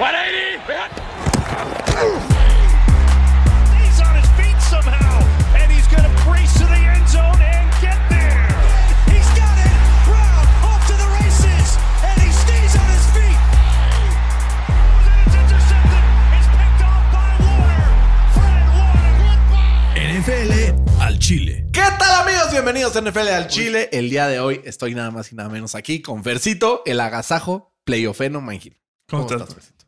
He's on his feet somehow, and he's going to brace to the end zone and get there. He's got it. Brown off to the races, and he stays on his feet. And it's intercepted. It's picked off by Warner. Fred Warner. NFL al Chile. ¿Qué tal amigos? Bienvenidos a NFL al Chile. El día de hoy estoy nada más y nada menos aquí con Fercito, el agasajo playoffeno Mangil. ¿Cómo estás? Fercito?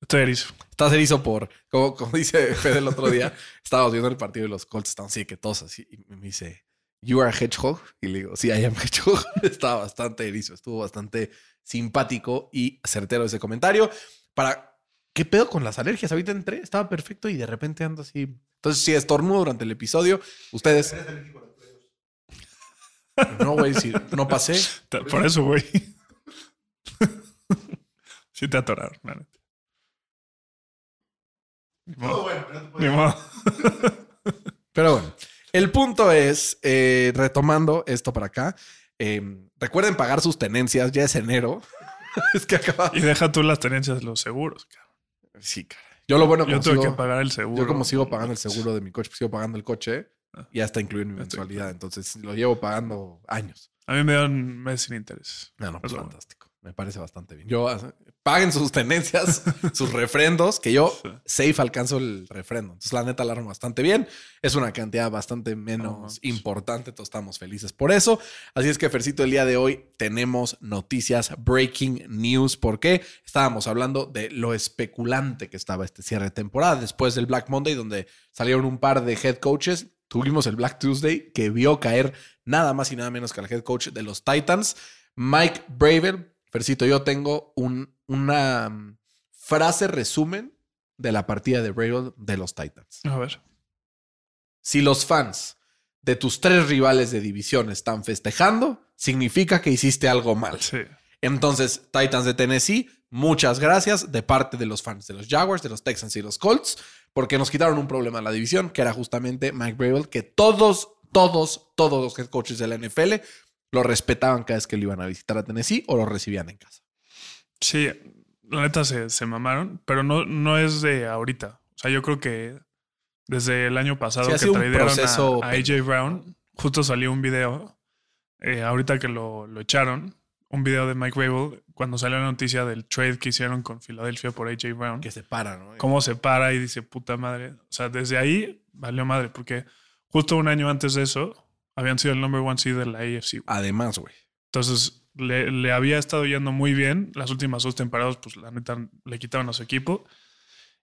Estoy erizo. Estás erizo por, como, como dice Fede el otro día, estábamos viendo el partido de los Colts, estaban así que todos así, y me dice, ¿You are a hedgehog? Y le digo, sí, I am hedgehog. Estaba bastante erizo, estuvo bastante simpático y certero ese comentario. Para, ¿qué pedo con las alergias? Ahorita entré, estaba perfecto y de repente ando así. Entonces, si estornudo durante el episodio, ustedes... No, güey, si no pasé. Por eso, güey. sí te atoraron, Ni modo. Pero bueno, el punto es, eh, retomando esto para acá, eh, recuerden pagar sus tenencias, ya es enero. es que acaba... Y deja tú las tenencias de los seguros, cabrón. Sí, cara. Yo lo bueno Yo como tuve sigo- que pagar el seguro. Yo como sigo pagando el seguro de mi coche, pues sigo pagando el coche Ah. y hasta incluir mi mensualidad. Entonces lo llevo pagando años. A mí me dan un mes sin interés. No, no, pues Es bueno. fantástico. Me parece bastante bien. Yo, ah, paguen sus tenencias, sus refrendos, que yo safe alcanzo el refrendo. Entonces, la neta, la armo bastante bien. Es una cantidad bastante menos importante. Todos estamos felices por eso. Así es que, Fercito, el día de hoy tenemos noticias, breaking news. ¿Por qué? Estábamos hablando de lo especulante que estaba este cierre de temporada después del Black Monday, donde salieron un par de head coaches. Tuvimos el Black Tuesday, que vio caer nada más y nada menos que al head coach de los Titans, Mike Bravel. Yo tengo un, una mm, frase resumen de la partida de Bravel de los Titans. A ver. Si los fans de tus tres rivales de división están festejando, significa que hiciste algo mal. Sí. Entonces, Titans de Tennessee, muchas gracias de parte de los fans de los Jaguars, de los Texans y los Colts, porque nos quitaron un problema en la división, que era justamente Mike Bravel, que todos, todos, todos los head coaches de la NFL lo respetaban cada vez que lo iban a visitar a Tennessee o lo recibían en casa. Sí, la neta se, se mamaron, pero no, no es de ahorita. O sea, yo creo que desde el año pasado Sí, que a, a AJ Brown, justo salió un video, eh, ahorita que lo, lo echaron, un video de Mike Rabel cuando salió la noticia del trade que hicieron con Filadelfia por AJ Brown. Que se para, ¿no? Cómo se para y dice, puta madre. O sea, desde ahí valió madre, porque justo un año antes de eso habían sido el number one seed de la AFC. güey. Además, güey. Entonces le, le había estado yendo muy bien. Las últimas dos temporadas, pues la neta le quitaron a su equipo.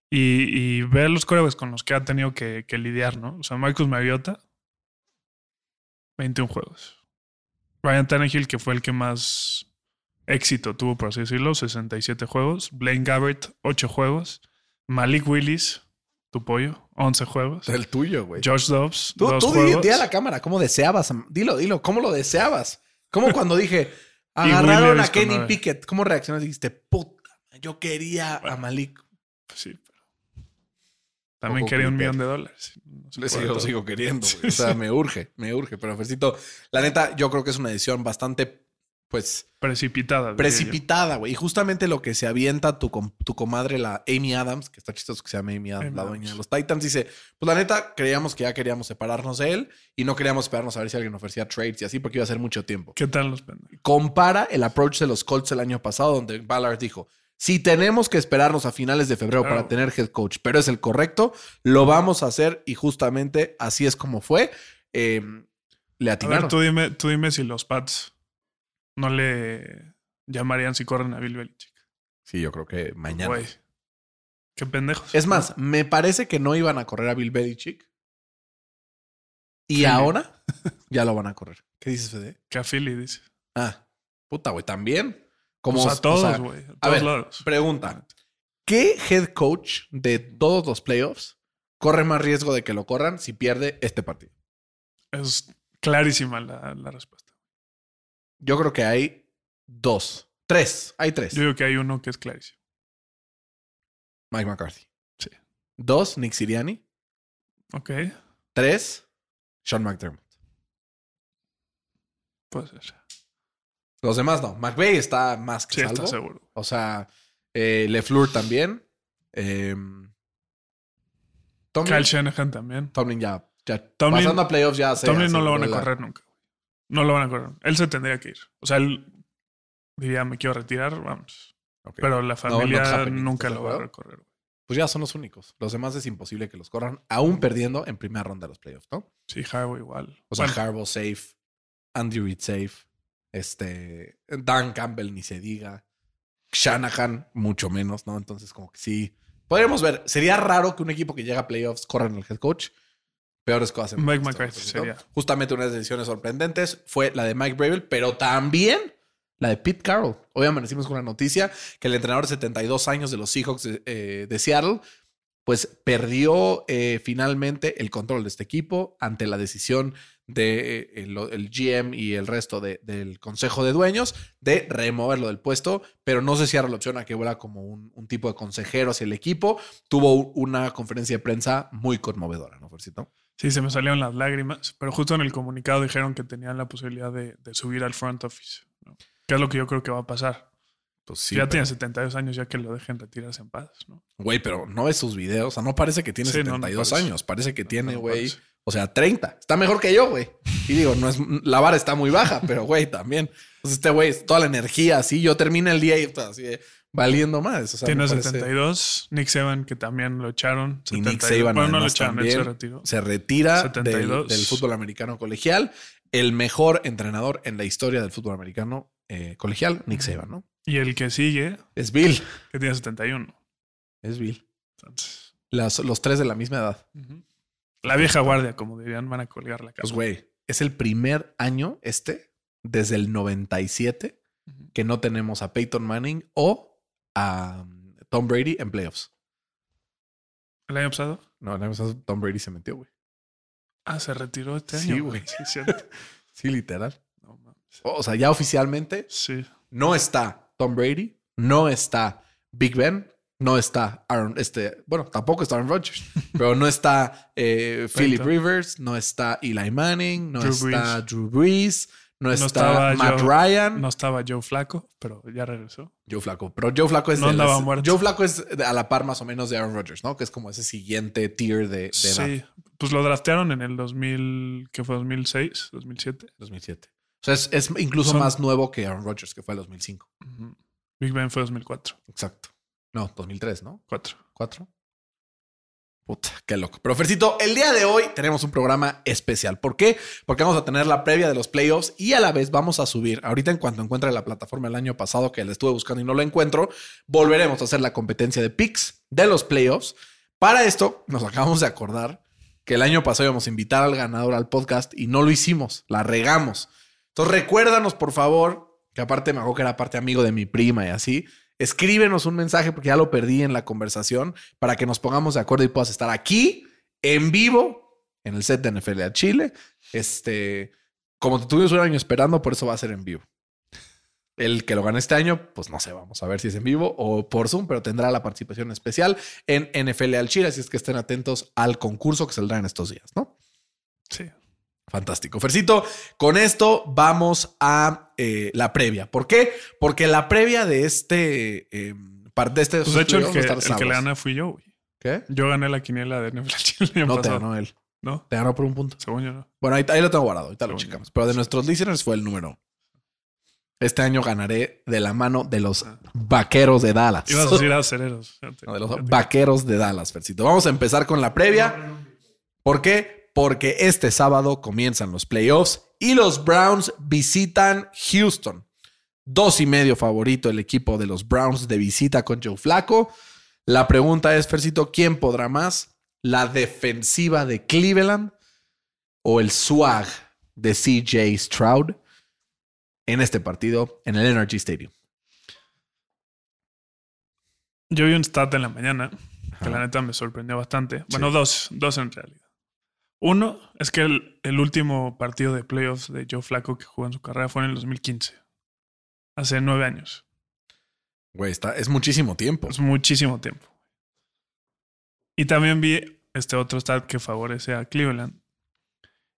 Y, y ver los corebacks con los que ha tenido que, que lidiar, ¿no? O sea, Marcus Mariota, 21 juegos. Ryan Tannehill, que fue el que más éxito tuvo, por así decirlo, 67 juegos. Blaine Gabbert, 8 juegos. Malik Willis, tu pollo, 11 juegos. El tuyo, güey. Josh Dobbs, Tú, dos tú juegos. di a la cámara cómo deseabas. Dilo, dilo, ¿cómo lo deseabas? ¿Cómo cuando dije, agarraron a Kenny. Pickett? ¿Cómo reaccionaste? Dijiste, puta, yo quería a Malik. Pues sí, pero también Poco quería un millón de dólares. No Le sigo, sigo queriendo, O sea, me urge, me urge. Pero, Fercito, la neta, yo creo que es una decisión bastante, pues, Precipitada. precipitada, güey. Y justamente lo que se avienta tu, com- tu comadre, la Amy Adams, que está chistoso que se llama Amy Adams, Amy la dueña de los Titans, dice, pues la neta, creíamos que ya queríamos separarnos de él y no queríamos esperarnos a ver si alguien ofrecía trades y así, porque iba a ser mucho tiempo. ¿Qué tal los pendejos? compara el approach de los Colts el año pasado, donde Ballard dijo: Si tenemos que esperarnos a finales de febrero Claro. para tener head coach, pero es el correcto, lo vamos a hacer y justamente así es como fue. Eh, le A atinaron. ver, tú dime, tú dime si los Pats no le llamarían si corren a Bill Belichick. Sí, yo creo que mañana. Güey. Qué pendejos. Es más, me parece que no iban a correr a Bill Belichick. Y ahora ya lo van a correr. ¿Qué dices, Fede? Que a Philly dice. Ah, puta, güey, también. Como Pues o a todos, güey. a a todos ver, lados. Pregunta: ¿Qué head coach de todos los playoffs corre más riesgo de que lo corran si pierde este partido? Es clarísima la, la respuesta. Yo creo que hay dos. Tres. Hay tres. Yo digo que hay uno que es clarísimo. Mike McCarthy. Sí. Dos, Nick Siriani. Ok. Tres, Sean McDermott. Puede ser. Los demás no. McVay está más que Sí, salvo. está seguro. O sea, Eh, LeFleur también. Eh, Tomlin, Kyle Shanahan también. Tomlin ya, ya Tomlin- pasando a playoffs ya se Tomlin no lo van a correr nunca. No lo van a correr. Él se tendría que ir. O sea, él diría, me quiero retirar, vamos. Pero la familia nunca ¿estás lo va a recorrer. Pues ya son los únicos. Los demás es imposible que los corran, aún perdiendo en primera ronda de los playoffs, ¿no? Sí, Harbaugh igual. O sea, Bueno, Harbaugh safe, Andy Reid safe, este, Dan Campbell ni se diga, Shanahan mucho menos, ¿no? Entonces como que sí, podríamos ver, sería raro que un equipo que llega a playoffs corra en el head coach. Peores cosas. hemos Mike McCarthy ¿no? sería. Justamente una de las decisiones sorprendentes fue la de Mike Bravel, pero también la de Pete Carroll. Hoy amanecimos con una noticia que el entrenador de 72 años de los Seahawks de, eh, de Seattle, pues perdió eh, finalmente el control de este equipo ante la decisión de eh, el, el GM y el resto de- del consejo de dueños de removerlo del puesto, pero no se cierra la opción a que vuela como un, un tipo de consejero hacia el equipo. Tuvo una conferencia de prensa muy conmovedora, ¿no, Fercito? Sí, se me salieron las lágrimas. Pero justo en el comunicado dijeron que tenían la posibilidad de, de subir al front office. ¿no? Que es lo que yo creo que va a pasar. Pues Si ya tiene 72 años, ya que lo dejen retirarse en paz. ¿no? Güey, pero no ves sus videos. O sea, no parece que tiene Sí, no, no 72 parece. años. Parece que tiene, no güey. o sea, 30. Está mejor que yo, güey. Y digo, no es, la vara está muy baja, pero güey, también. Pues este güey, toda la energía así. Yo termino el día y está así eh, valiendo más. O sea, Tiene me parece- 72. Nick Saban, que también lo echaron. Y Nick 72. Saban Bueno, no lo echaron, se retiró. se retira del, 72. del fútbol americano colegial. El mejor entrenador en la historia del fútbol americano eh, colegial, Nick Saban, ¿no? Y el que sigue, Es Bill. que tiene 71. Es Bill. Entonces, Las- los tres de la misma edad. la vieja guardia, como dirían, van a colgar la casa. Pues, güey, es el primer año este, desde el 97, Ujú. que no tenemos a Peyton Manning o a um, Tom Brady en playoffs. ¿El año pasado? No, el año pasado Tom Brady se metió, güey. Ah, se retiró este Sí, año. güey. Sí, cierto. Sí, literal. No. O sea, ya oficialmente Sí. no está Tom Brady, no está Big Ben, no está Aaron, este, bueno, tampoco está Aaron Rodgers, pero no está eh, Philip. Rivers, no está Eli Manning, no Drew está Brees. Drew Brees, no, está estaba Matt Joe- Ryan. No estaba Joe Flaco, pero ya regresó. Joe Flaco. Pero Joe Flaco es No de las- andaba muerto. Joe Flaco es a la par más o menos de Aaron Rodgers, ¿no? Que es como ese siguiente tier de, de edad. Sí. Pues lo draftearon en el 2000, que fue 2006, 2007. 2007. O sea, es, es incluso Son- más nuevo que Aaron Rodgers, que fue el 2005. Ujú. Big Ben fue 2004. Exacto. No, 2003, ¿no? 4. ¿Cuatro? Puta, qué loco. Pero Fercito, el día de hoy tenemos un programa especial. ¿Por qué? Porque vamos a tener la previa de los playoffs y a la vez vamos a subir. Ahorita en cuanto encuentre la plataforma el año pasado que la estuve buscando y no la encuentro, volveremos a hacer la competencia de picks de los playoffs. Para esto, nos acabamos de acordar que el año pasado íbamos a invitar al ganador al podcast y no lo hicimos, la regamos. Entonces recuérdanos, por favor, que aparte me acuerdo que era parte amigo de mi prima y así. Escríbenos un mensaje porque ya lo perdí en la conversación para que nos pongamos de acuerdo y puedas estar aquí en vivo en el set de NFL a Chile. Este, como te tuvimos un año esperando, por eso va a ser en vivo. El que lo gane este año, pues no sé, vamos a ver si es en vivo o por Zoom, pero tendrá la participación especial en NFL al Chile, así es que estén atentos al concurso que saldrá en estos días, ¿no? Sí. Fantástico. Fercito, con esto vamos a eh, la previa. ¿Por qué? Porque la previa de este eh, de este Pues de hecho, el que, el que le gana fui yo, güey. ¿Qué? Yo gané la quiniela de NFL Chile No te pasado. ganó él. ¿No? Te ganó por un punto. Según yo no. Bueno, ahí, ahí lo tengo guardado. Ahorita lo Según checamos. yo. Pero de nuestros listeners fue el número. Este año ganaré de la mano de los vaqueros de Dallas. Ibas a decir a acereros. No, de los vaqueros de Dallas, Fercito. Vamos a empezar con la previa. ¿Por qué? Porque este sábado comienzan los playoffs y los Browns visitan Houston. Dos y medio favorito el equipo de los Browns de visita con Joe Flaco. La pregunta es, Fercito, ¿quién podrá más? ¿La defensiva de Cleveland o el swag de CJ Stroud en este partido en el Energy Stadium? Yo vi un stat en la mañana que la neta me sorprendió bastante. Bueno, Sí. dos, dos en realidad. Uno es que el, el último partido de playoffs de Joe Flaco que jugó en su carrera fue en el 2015. Hace nueve años. Güey, está, es muchísimo tiempo. Es muchísimo tiempo. Y también vi este otro stat que favorece a Cleveland.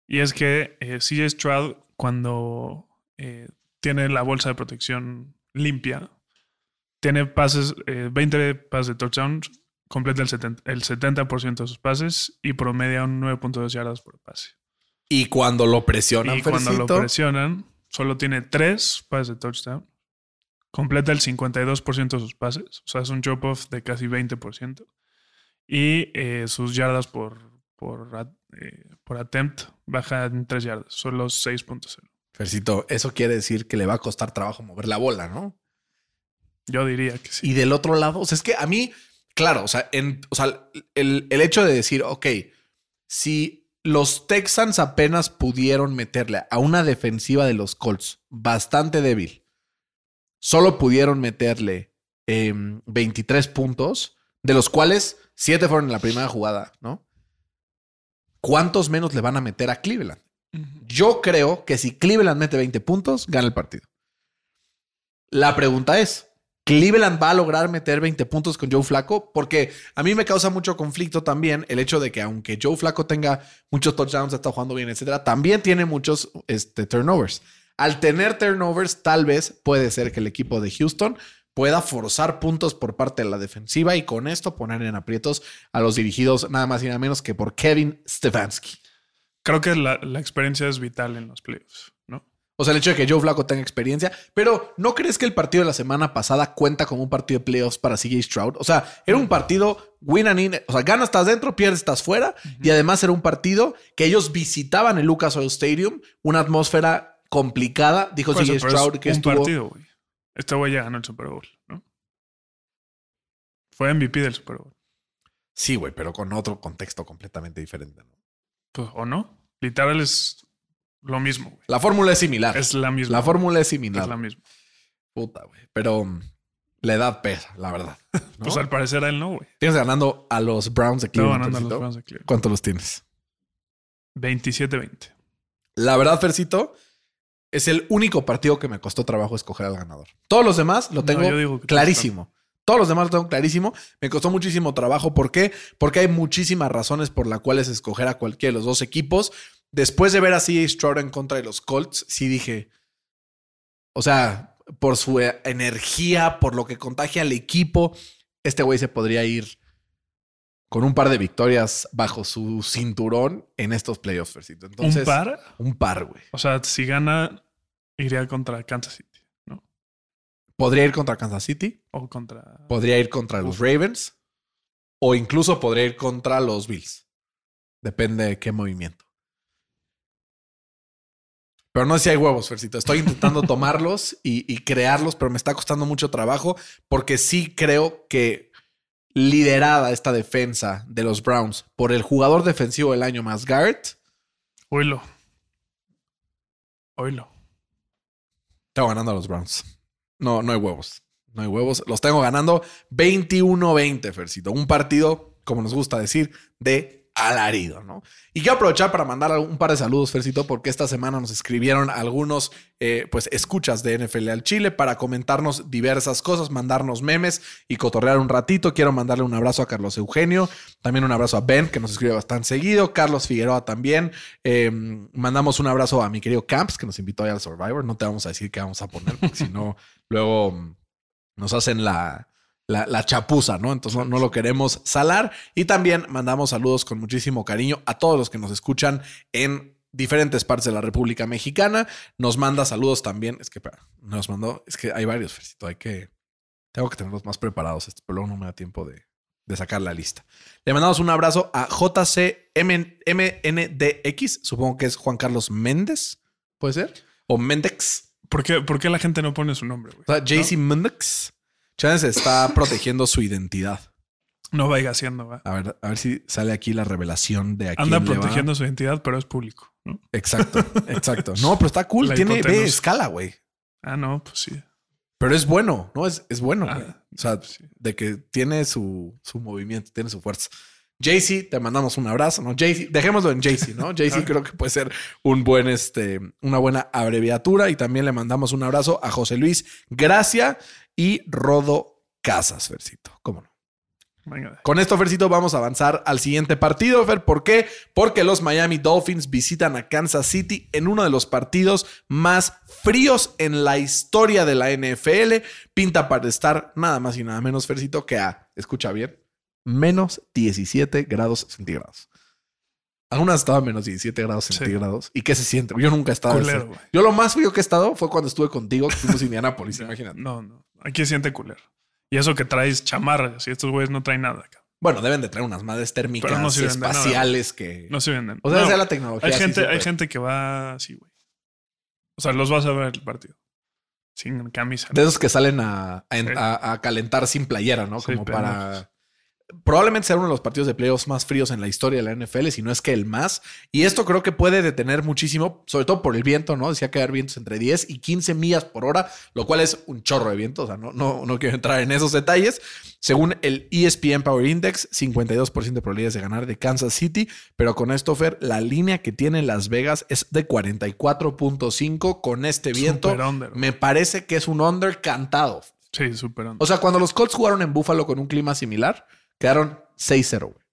Y es que eh, CJ Stroud, cuando eh, tiene la bolsa de protección limpia, Tiene pases, eh, 20 pases de touchdown, completa el 70%, el 70 de sus pases y promedia un 9.2 yardas por pase. Y cuando lo presionan, y cuando lo presionan, solo tiene 3 pases de touchdown. Completa el 52% de sus pases. O sea, es un drop-off de casi 20%. Y eh, sus yardas por, por, eh, por attempt baja en 3 yardas. Solo 6.0. Fercito, eso quiere decir que le va a costar trabajo mover la bola, ¿no? Yo diría que sí. Y del otro lado, o sea, es que a mí, claro, o sea, en, o sea el, el hecho de decir, ok, si los Texans apenas pudieron meterle a una defensiva de los Colts bastante débil, solo pudieron meterle em, 23 puntos, de los cuales 7 fueron en la primera jugada, ¿no? ¿Cuántos menos le van a meter a Cleveland? Yo creo que si Cleveland mete 20 puntos, gana el partido. La pregunta es, ¿Cleveland va a lograr meter 20 puntos con Joe Flaco? Porque a mí me causa mucho conflicto también el hecho de que aunque Joe Flaco tenga muchos touchdowns, está jugando bien, etcétera, también tiene muchos este, turnovers. Al tener turnovers, tal vez puede ser que el equipo de Houston pueda forzar puntos por parte de la defensiva y con esto poner en aprietos a los dirigidos nada más y nada menos que por Kevin Stefanski. Creo que la, la experiencia es vital en los playoffs. O sea, el hecho de que Joe Flaco tenga experiencia. Pero ¿no crees que el partido de la semana pasada cuenta como un partido de playoffs para CJ Stroud? O sea, era un partido win and in. O sea, ganas estás dentro, pierdes estás fuera. Y además era un partido que ellos visitaban el Lucas Oil Stadium, una atmósfera complicada. Dijo Por eso, CJ pero es Stroud que un estuvo. partido, güey. Este güey ya ganó el Super Bowl, ¿no? Fue MVP del Super Bowl. Sí, güey, pero con otro contexto completamente diferente. ¿no? Pues, ¿O no? Literal es lo mismo, güey. La fórmula es similar. Es la misma. la fórmula es Es similar. la misma. Puta, güey. Pero mm, la edad pesa, la verdad. ¿no? Pues al parecer a él no, güey. Tienes ganando a los Browns de Cleveland. ganando a los. Browns de Cleveland. ¿Cuánto los tienes? 27-20. La verdad, Fercito, es el único partido que me costó trabajo escoger al ganador. Todos los demás lo No, tengo clarísimo. Todos los demás lo tengo clarísimo. Me costó muchísimo trabajo. ¿Por qué? Porque hay muchísimas razones por las cuales escoger a cualquiera de los dos equipos. Después de ver a CJ Stroud en contra de los Colts, sí dije, o sea, por su eh, energía, por lo que contagia al equipo, este güey se podría ir con un par de victorias bajo su cinturón en estos playoffs, Fercito. Entonces, ¿Un par? Un par, güey. O sea, si gana, iría contra Kansas City, ¿no? Podría ir contra Kansas City, O contra... podría ir contra los Ravens o incluso podría ir contra los Bills. Depende de qué movimiento. Pero no sé si hay huevos, Fercito. Estoy intentando tomarlos y, y crearlos, pero me está costando mucho trabajo porque sí creo que liderada esta defensa de los Browns por el jugador defensivo del año más Garrett, Oilo. Oilo. tengo ganando a los Browns. No, no hay huevos. No hay huevos. Los tengo ganando 21-20, Fercito. Un partido, como nos gusta decir, de alarido, ¿no? Y quiero aprovechar para mandar un par de saludos, Fercito, porque esta semana nos escribieron algunos, eh, pues, escuchas de NFL al Chile para comentarnos diversas cosas, mandarnos memes y cotorrear un ratito. Quiero mandarle un abrazo a Carlos Eugenio, también un abrazo a Ben, que nos escribe bastante seguido, Carlos Figueroa también. Eh, mandamos un abrazo a mi querido Camps, que nos invitó allá al Survivor. No te vamos a decir qué vamos a poner, si no, luego nos hacen la, la, la chapuza, ¿no? Entonces no, no lo queremos salar. Y también mandamos saludos con muchísimo cariño a todos los que nos escuchan en diferentes partes de la República Mexicana. Nos manda saludos también. Es que nos mandó, es que hay varios, Fercito. Hay que, tengo que tenerlos más preparados, estos, pero luego no me da tiempo de, de sacar la lista. Le mandamos un abrazo a JCMNDX, supongo que es Juan Carlos Méndez, ¿puede ser? O Méndez. ¿Por qué, por qué la gente no pone su nombre, güey? O sea, JC Méndez. Chance está protegiendo su identidad. No vaya haciendo, va. A ver, a ver si sale aquí la revelación de aquí. Anda protegiendo su identidad, pero es público, ¿no? Exacto, exacto. No, pero está cool. La Tiene ve, escala, güey. Ah, no, pues sí. Pero es bueno, ¿no? Es, es bueno, Ah, güey. O sea, sí. de que tiene su, su movimiento, tiene su fuerza. JC, te mandamos un abrazo, ¿no? JC, dejémoslo en JC, ¿no? JC creo que puede ser un buen, este, una buena abreviatura y también le mandamos un abrazo a José Luis Gracia y Rodo Casas, Versito. ¿Cómo no? Venga. Con esto, Fercito, vamos a avanzar al siguiente partido, Fer. ¿Por qué? Porque los Miami Dolphins visitan a Kansas City en uno de los partidos más fríos en la historia de la NFL. Pinta para estar nada más y nada menos, Fercito, que a, escucha bien, menos 17 grados centígrados. Algunas estaban menos 17 grados Sí. centígrados. ¿Y qué se siente? Yo nunca he estado. Culero, ese-. Yo lo más frío que he estado fue cuando estuve contigo, que fuimos a Indianapolis, imagínate. No, no. Aquí se siente culero. Y eso que traes chamarras y estos güeyes no traen nada. cabrón. Bueno, deben de traer unas madres térmicas no espaciales que. No se venden. O sea, No, la tecnología. hay gente, hay gente que va así, güey. O sea, los vas a ver el partido. Sin camisa. De esos que salen a, a- Sí. a- a calentar sin playera, ¿no? Sí, Como para. Probablemente sea uno de los partidos de playoffs más fríos en la historia de la NFL, si no es que el más. Y esto creo que puede detener muchísimo, sobre todo por el viento, ¿no? Decía que haber vientos entre 10 y 15 millas por hora, lo cual es un chorro de viento. O sea, no, no, no quiero entrar en esos detalles. Según el ESPN Power Index, 52% de probabilidades de ganar de Kansas City. Pero con esto, Fer, la línea que tiene Las Vegas es de 44.5 con este viento. Super under. Me parece que es un under cantado. Sí, súper under. O sea, cuando los Colts jugaron en Buffalo con un clima similar, quedaron 6-0, güey.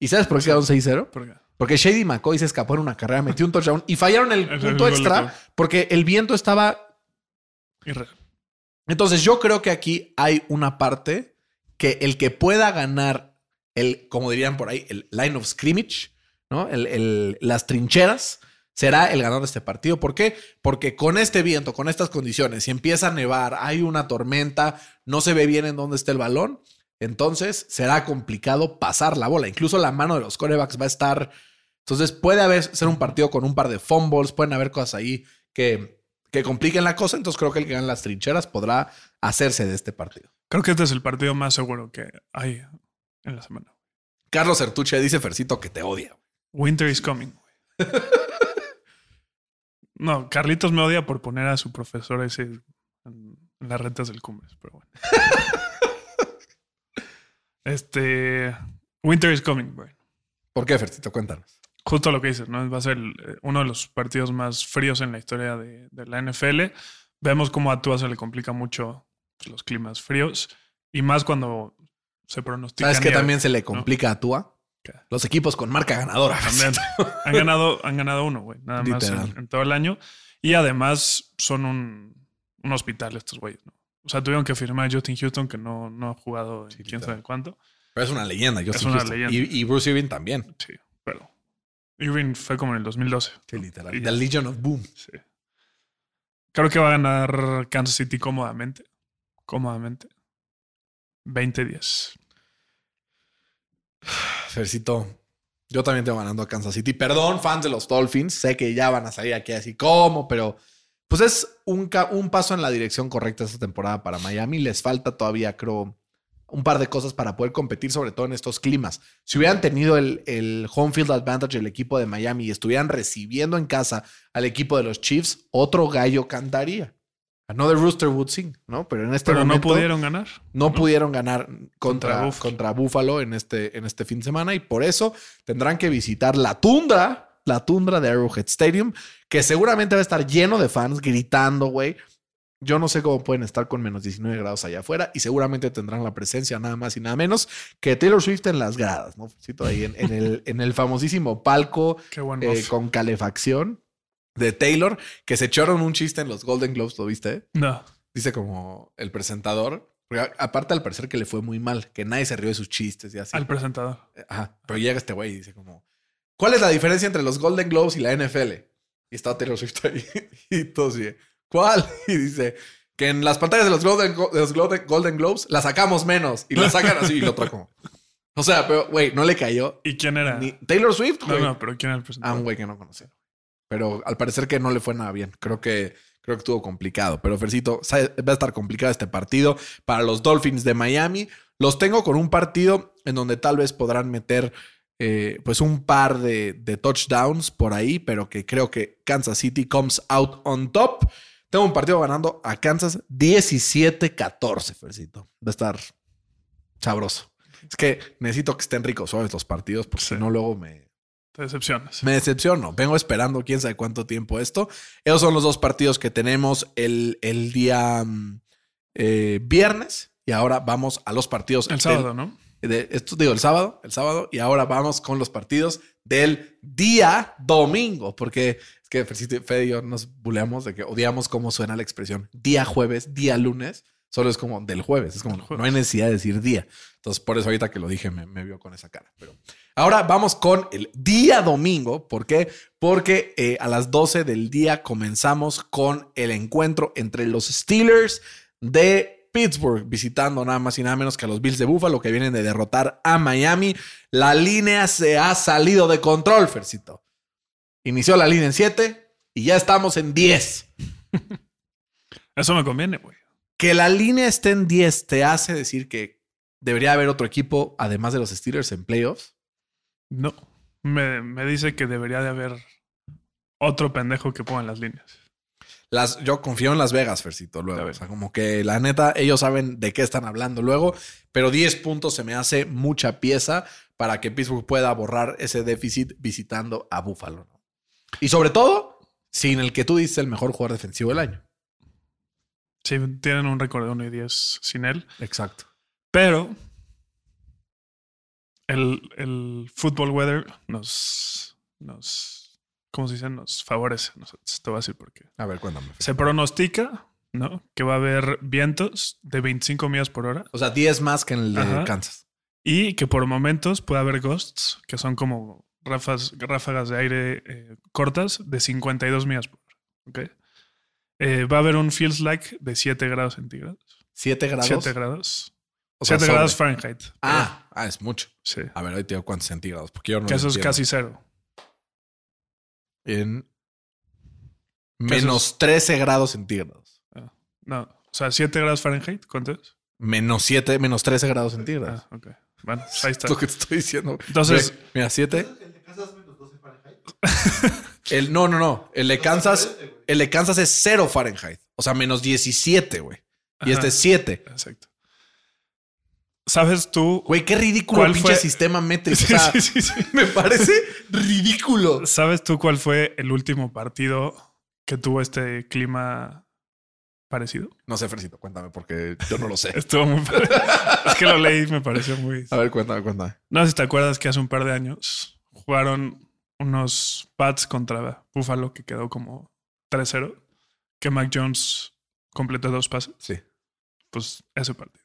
¿Y sabes por qué quedaron 6-0? ¿Por qué? Porque Shady McCoy se escapó en una carrera, metió un touchdown y fallaron el punto extra porque el viento estaba. Entonces, yo creo que aquí hay una parte que el que pueda ganar el, como dirían por ahí, el line of scrimmage, ¿no? El- el- las trincheras, será el ganador de este partido. ¿Por qué? Porque con este viento, con estas condiciones, si empieza a nevar, hay una tormenta, no se ve bien en dónde está el balón, entonces será complicado pasar la bola. Incluso la mano de los corebacks va a estar. Entonces puede haber ser un partido con un par de fumbles, pueden haber cosas ahí que, que compliquen la cosa. Entonces creo que el que gane las trincheras podrá hacerse de este partido. Creo que este es el partido más seguro que hay en la semana. Carlos Sertuche dice Fercito que te odia. Winter is coming. no, Carlitos me odia por poner a su profesor ese en, las rentas del Cumbres, pero bueno. este. Winter is coming, güey. ¿Por qué, Fercito? Cuéntanos. Justo lo que dices, ¿no? Va a ser eh, uno de los partidos más fríos en la historia de, de la NFL. Vemos cómo a Tua se le complica mucho los climas fríos y más cuando se pronostica. ¿Sabes que también se le complica a Tua? Los equipos con marca ganadora. También. han ganado, han ganado uno, güey. Nada más en, en todo el año. Y además son un, un hospital estos güeyes, ¿no? O sea, tuvieron que firmar a Justin Houston, que no, no ha jugado en Sí, quién sabe cuánto. Pero es una leyenda. Yo Es una Houston. leyenda. Y, y Bruce Irving también. Sí, pero Irving fue como en el 2012. Sí, literal. Y The. Legion of Boom. Sí. Creo que va a ganar Kansas City cómodamente. Cómodamente. 20-10. Fercito, yo también tengo ganando a Kansas City. Perdón, fans de los Dolphins. Sé que ya van a salir aquí así como, pero pues es un, un paso en la dirección correcta esta temporada para Miami. Les falta todavía, creo, un par de cosas para poder competir, sobre todo en estos climas. Si hubieran tenido el, el home field advantage del equipo de Miami y estuvieran recibiendo en casa al equipo de los Chiefs, otro gallo cantaría. Another Rooster would sing, ¿no? Pero en este Pero no pudieron ganar. no pudieron ganar contra, Contra contra, Buffalo. En este, en este fin de semana y por eso tendrán que visitar la tundra, la tundra de Arrowhead Stadium, que seguramente va a estar lleno de fans gritando, güey. Yo no sé cómo pueden estar con menos 19 grados allá afuera y seguramente tendrán la presencia nada más y nada menos que Taylor Swift en las gradas, ¿no? Cito ahí en, en el, en el famosísimo palco Qué eh, con calefacción de Taylor, que se echaron un chiste en los Golden Globes, ¿lo viste? No. Dice como el presentador. porque aparte, al parecer que le fue muy mal, que nadie se rió de sus chistes y así. Al presentador. Ajá. Pero llega este güey y dice como, ¿cuál es la diferencia entre los Golden Globes y la NFL? Y está Taylor Swift ahí. Y todos sigue, ¿cuál? Y dice que en las pantallas de los Golden, Go- de los Golden, Golden Globes la sacamos menos. Y la sacan así y lo como. O sea, pero güey, no le cayó ¿Y quién era? ni Taylor Swift, No, güey. no, pero ¿quién era el A presentador? un güey que no conocía. Pero al parecer que no le fue nada bien. Creo que, creo que estuvo complicado. Pero Fercito, va a estar complicado este partido para los Dolphins de Miami. Los tengo con un partido en donde tal vez podrán meter eh, pues un par de, de touchdowns por ahí, pero que creo que Kansas City comes out on top. Tengo un partido ganando a Kansas 17-14, Fercito. Va a estar sabroso. Es que necesito que estén ricos suaves los partidos, porque Sí. si no luego me, Te decepcionas. me decepciono. Vengo esperando quién sabe cuánto tiempo esto. Esos son los dos partidos que tenemos el, el día mm, eh, viernes. Y ahora vamos a los partidos. El del- sábado, ¿no? de- esto digo el sábado, el sábado, y ahora vamos con los partidos del día domingo, porque es que Fede y yo nos buleamos de que odiamos cómo suena la expresión día jueves, día lunes, solo es como del jueves, es como no hay necesidad de decir día. Entonces, por eso ahorita que lo dije me, me vio con esa cara. Pero ahora vamos con el día domingo, ¿por qué? Porque eh, a las 12 del día comenzamos con el encuentro entre los Steelers de Pittsburgh, visitando nada más y nada menos que a los Bills de Buffalo que vienen de derrotar a Miami. La línea se ha salido de control, Fercito. Inició la línea en 7 y ya estamos en 10. Eso me conviene, güey. Que la línea esté en 10 te hace decir que debería haber otro equipo, además de los Steelers, en playoffs. No. Me, me dice que debería de haber otro pendejo que ponga las líneas. Las, yo confío en Las Vegas, Fercito, luego. O sea, como que la neta, ellos saben de qué están hablando luego, pero 10 puntos se me hace mucha pieza para que Pittsburgh pueda borrar ese déficit visitando a Buffalo. ¿no? Y sobre todo, sin el que tú dices el mejor jugador defensivo del año. Sí, tienen un récord de 1 y 10 sin él. Exacto. Pero el, el football weather nos, nos, ¿cómo se dice? Nos favorece. nosotros. Te voy a decir por qué. A ver, cuéntame. Se pronostica, ¿no? Que va a haber vientos de 25 millas por hora O sea, 10 más que en el de Ajá. Kansas. y que por momentos puede haber ghosts, que son como ráfagas, ráfagas de aire eh, cortas de 52 millas por hora. ¿ok? Eh, va a haber un feels like de 7 grados centígrados. 7 grados. 7 grados. O sea, 7 sobre. grados Fahrenheit. Ah, ah, es mucho. Sí. A ver, hoy te digo cuántos centígrados. Porque yo no que eso es casi cero. En menos 13 grados centígrados. Ah, no, o sea, 7 grados Fahrenheit, ¿cuánto es? Menos 7, menos 13 grados centígrados. Ah, ok. Bueno, pues ahí está. Es lo que te estoy diciendo. Entonces- mira, 7. El, no, no, no. El de Kansas, el de Kansas es 0 Fahrenheit. O sea, menos 17, güey. Y Ajá. este es 7. Exacto. ¿Sabes tú? Güey, qué ridículo ¿Cuál pinche fue? sistema métrico. Sí, o sea, sí, sí, me parece ridículo. ¿Sabes tú cuál fue el último partido que tuvo este clima parecido? No sé, Fercito, cuéntame, porque yo no lo sé. Estuvo muy es que lo leí y me pareció muy. A ver, cuéntame, cuéntame. No sé si te acuerdas que hace un par de años jugaron unos Pats contra Buffalo que quedó como 3-0. Que Mac Jones completó dos pases. Sí. Pues ese partido.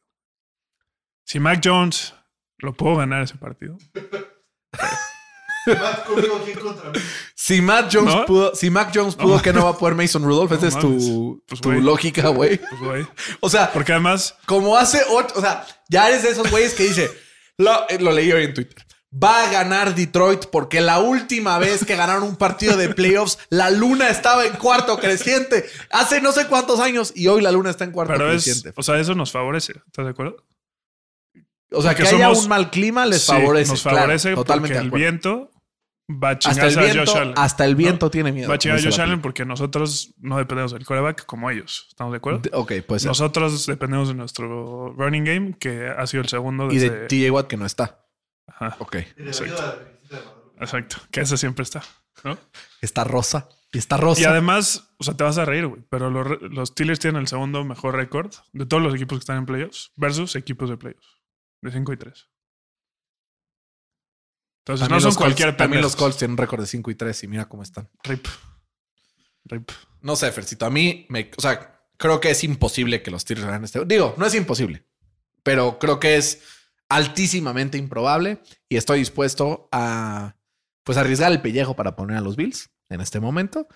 Si Mac Jones lo puedo ganar ese partido. Si Matt Jones ¿No? pudo, si Mac Jones pudo, No. que no va a poder Mason Rudolph, No esa es tu. Pues, tu lógica, güey. Pues, güey. O sea, Porque además, como hace ocho, o sea, ya eres de esos güeyes que dice, lo, eh, lo leí hoy en Twitter. Va a ganar Detroit porque la última vez que ganaron un partido de playoffs, la luna estaba en cuarto creciente. Hace no sé cuántos años y hoy la luna está en cuarto pero es, creciente. o sea, eso nos favorece. ¿Estás de acuerdo? O sea, que porque haya somos- un mal clima les Sí, favorece. Nos claro, favorece totalmente porque el viento va a Hasta el a Josh Allen. hasta el viento tiene miedo. Va a chingar a Josh Allen porque nosotros no dependemos del coreback como ellos. ¿Estamos de acuerdo? De- Ok, pues. Nosotros dependemos de nuestro running game, que ha sido el segundo y de. TJ Watt que no está. Ajá, Ok. exacto. Exacto, que ese siempre está. ¿no? Está rosa. Y está rosa. Y además, o sea, te vas a reír, güey, pero los, los Steelers tienen el segundo mejor récord de todos los equipos que están en playoffs versus equipos de playoffs. De 5 y 3. Entonces, También no son los Colts- cualquier También los. Colts tienen un récord de 5 y 3 y mira cómo están. Rip. Rip. No sé, Fercito. A mí, me, o sea, creo que es imposible que los Steelers ganen este. Digo, no es imposible, pero creo que es altísimamente improbable y estoy dispuesto a, pues, arriesgar el pellejo para poner a los Bills en este momento